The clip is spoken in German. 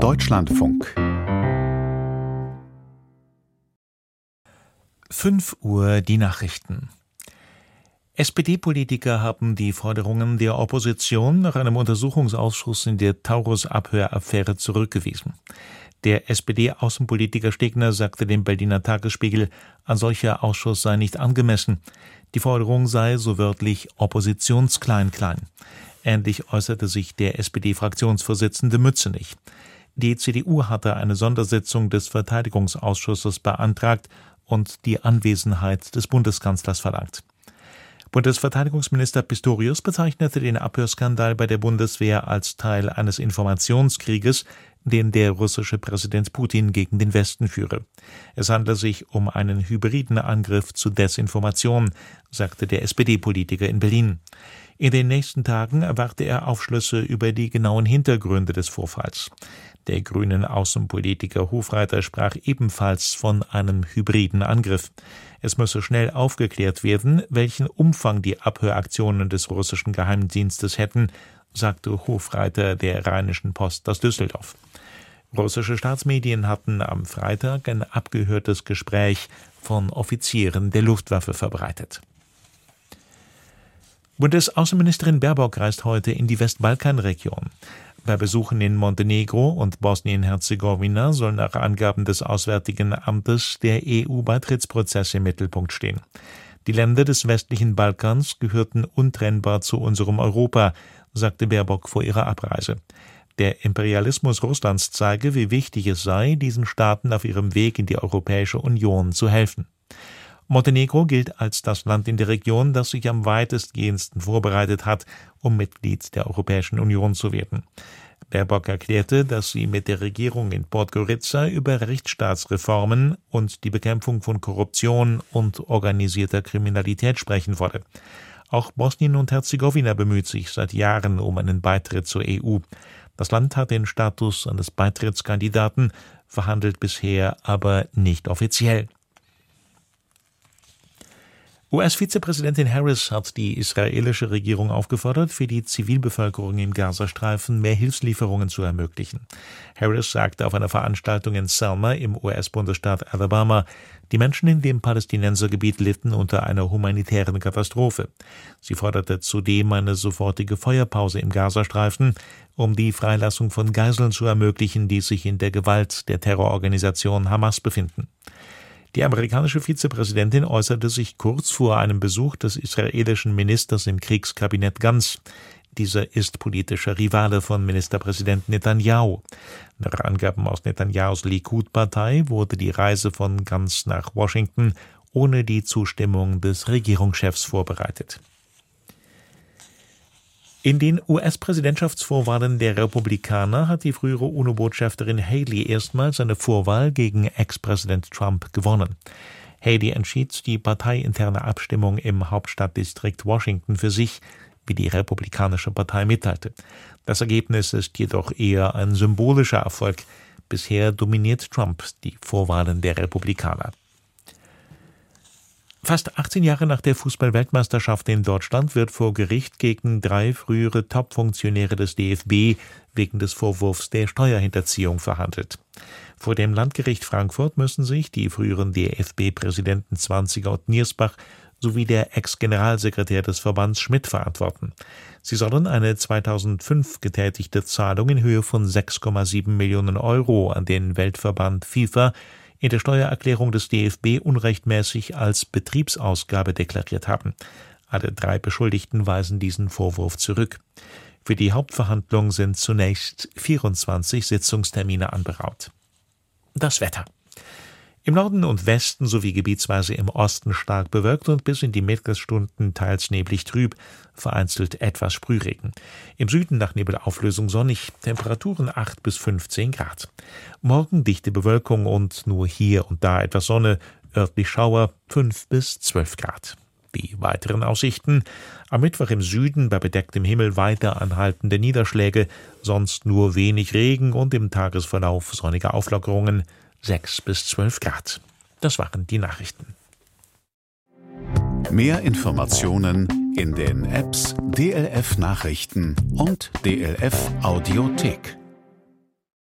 Deutschlandfunk 5 Uhr die Nachrichten. SPD-Politiker haben die Forderungen der Opposition nach einem Untersuchungsausschuss in der Taurus-Abhöraffäre zurückgewiesen. Der SPD-Außenpolitiker Stegner sagte dem Berliner Tagesspiegel, ein solcher Ausschuss sei nicht angemessen. Die Forderung sei so wörtlich Oppositionsklein-Klein. Ähnlich äußerte sich der SPD-Fraktionsvorsitzende Mützenich. Die CDU hatte eine Sondersitzung des Verteidigungsausschusses beantragt und die Anwesenheit des Bundeskanzlers verlangt. Bundesverteidigungsminister Pistorius bezeichnete den Abhörskandal bei der Bundeswehr als Teil eines Informationskrieges, den der russische Präsident Putin gegen den Westen führe. Es handle sich um einen hybriden Angriff zu Desinformation, sagte der SPD-Politiker in Berlin. In den nächsten Tagen erwarte er Aufschlüsse über die genauen Hintergründe des Vorfalls. Der grünen Außenpolitiker Hofreiter sprach ebenfalls von einem hybriden Angriff. Es müsse schnell aufgeklärt werden, welchen Umfang die Abhöraktionen des russischen Geheimdienstes hätten, sagte Hofreiter der Rheinischen Post aus Düsseldorf. Russische Staatsmedien hatten am Freitag ein abgehörtes Gespräch von Offizieren der Luftwaffe verbreitet. Bundesaußenministerin Baerbock reist heute in die Westbalkanregion. Bei Besuchen in Montenegro und Bosnien-Herzegowina soll nach Angaben des Auswärtigen Amtes der EU-Beitrittsprozess im Mittelpunkt stehen. Die Länder des westlichen Balkans gehörten untrennbar zu unserem Europa, sagte Baerbock vor ihrer Abreise. Der Imperialismus Russlands zeige, wie wichtig es sei, diesen Staaten auf ihrem Weg in die Europäische Union zu helfen. Montenegro gilt als das Land in der Region, das sich am weitestgehendsten vorbereitet hat, um Mitglied der Europäischen Union zu werden. Baerbock erklärte, dass sie mit der Regierung in Podgorica über Rechtsstaatsreformen und die Bekämpfung von Korruption und organisierter Kriminalität sprechen wolle. Auch Bosnien und Herzegowina bemüht sich seit Jahren um einen Beitritt zur EU. Das Land hat den Status eines Beitrittskandidaten, verhandelt bisher aber nicht offiziell. US-Vizepräsidentin Harris hat die israelische Regierung aufgefordert, für die Zivilbevölkerung im Gazastreifen mehr Hilfslieferungen zu ermöglichen. Harris sagte auf einer Veranstaltung in Selma im US-Bundesstaat Alabama, die Menschen in dem Palästinensergebiet litten unter einer humanitären Katastrophe. Sie forderte zudem eine sofortige Feuerpause im Gazastreifen, um die Freilassung von Geiseln zu ermöglichen, die sich in der Gewalt der Terrororganisation Hamas befinden. Die amerikanische Vizepräsidentin äußerte sich kurz vor einem Besuch des israelischen Ministers im Kriegskabinett Gans. Dieser ist politischer Rivale von Ministerpräsident Netanyahu. Nach Angaben aus Netanyahus Likud-Partei wurde die Reise von Gans nach Washington ohne die Zustimmung des Regierungschefs vorbereitet. In den US-Präsidentschaftsvorwahlen der Republikaner hat die frühere UNO-Botschafterin Haley erstmals eine Vorwahl gegen Ex-Präsident Trump gewonnen. Haley entschied die parteiinterne Abstimmung im Hauptstadtdistrikt Washington für sich, wie die Republikanische Partei mitteilte. Das Ergebnis ist jedoch eher ein symbolischer Erfolg. Bisher dominiert Trump die Vorwahlen der Republikaner. Fast 18 Jahre nach der Fußball-Weltmeisterschaft in Deutschland wird vor Gericht gegen drei frühere Top-Funktionäre des DFB wegen des Vorwurfs der Steuerhinterziehung verhandelt. Vor dem Landgericht Frankfurt müssen sich die früheren DFB-Präsidenten Zwanziger und Niersbach sowie der Ex-Generalsekretär des Verbands Schmidt verantworten. Sie sollen eine 2005 getätigte Zahlung in Höhe von 6,7 Millionen Euro an den Weltverband FIFA in der Steuererklärung des DFB unrechtmäßig als Betriebsausgabe deklariert haben. Alle drei Beschuldigten weisen diesen Vorwurf zurück. Für die Hauptverhandlung sind zunächst 24 Sitzungstermine anberaumt. Das Wetter. Im Norden und Westen sowie gebietsweise im Osten stark bewölkt und bis in die Mittagsstunden teils neblig trüb, vereinzelt etwas Sprühregen. Im Süden nach Nebelauflösung sonnig, Temperaturen 8 bis 15 Grad. Morgen dichte Bewölkung und nur hier und da etwas Sonne, örtlich Schauer 5 bis 12 Grad. Die weiteren Aussichten. Am Mittwoch im Süden bei bedecktem Himmel weiter anhaltende Niederschläge, sonst nur wenig Regen und im Tagesverlauf sonnige Auflockerungen. 6 bis 12 Grad. Das waren die Nachrichten. Mehr Informationen in den Apps DLF Nachrichten und DLF Audiothek.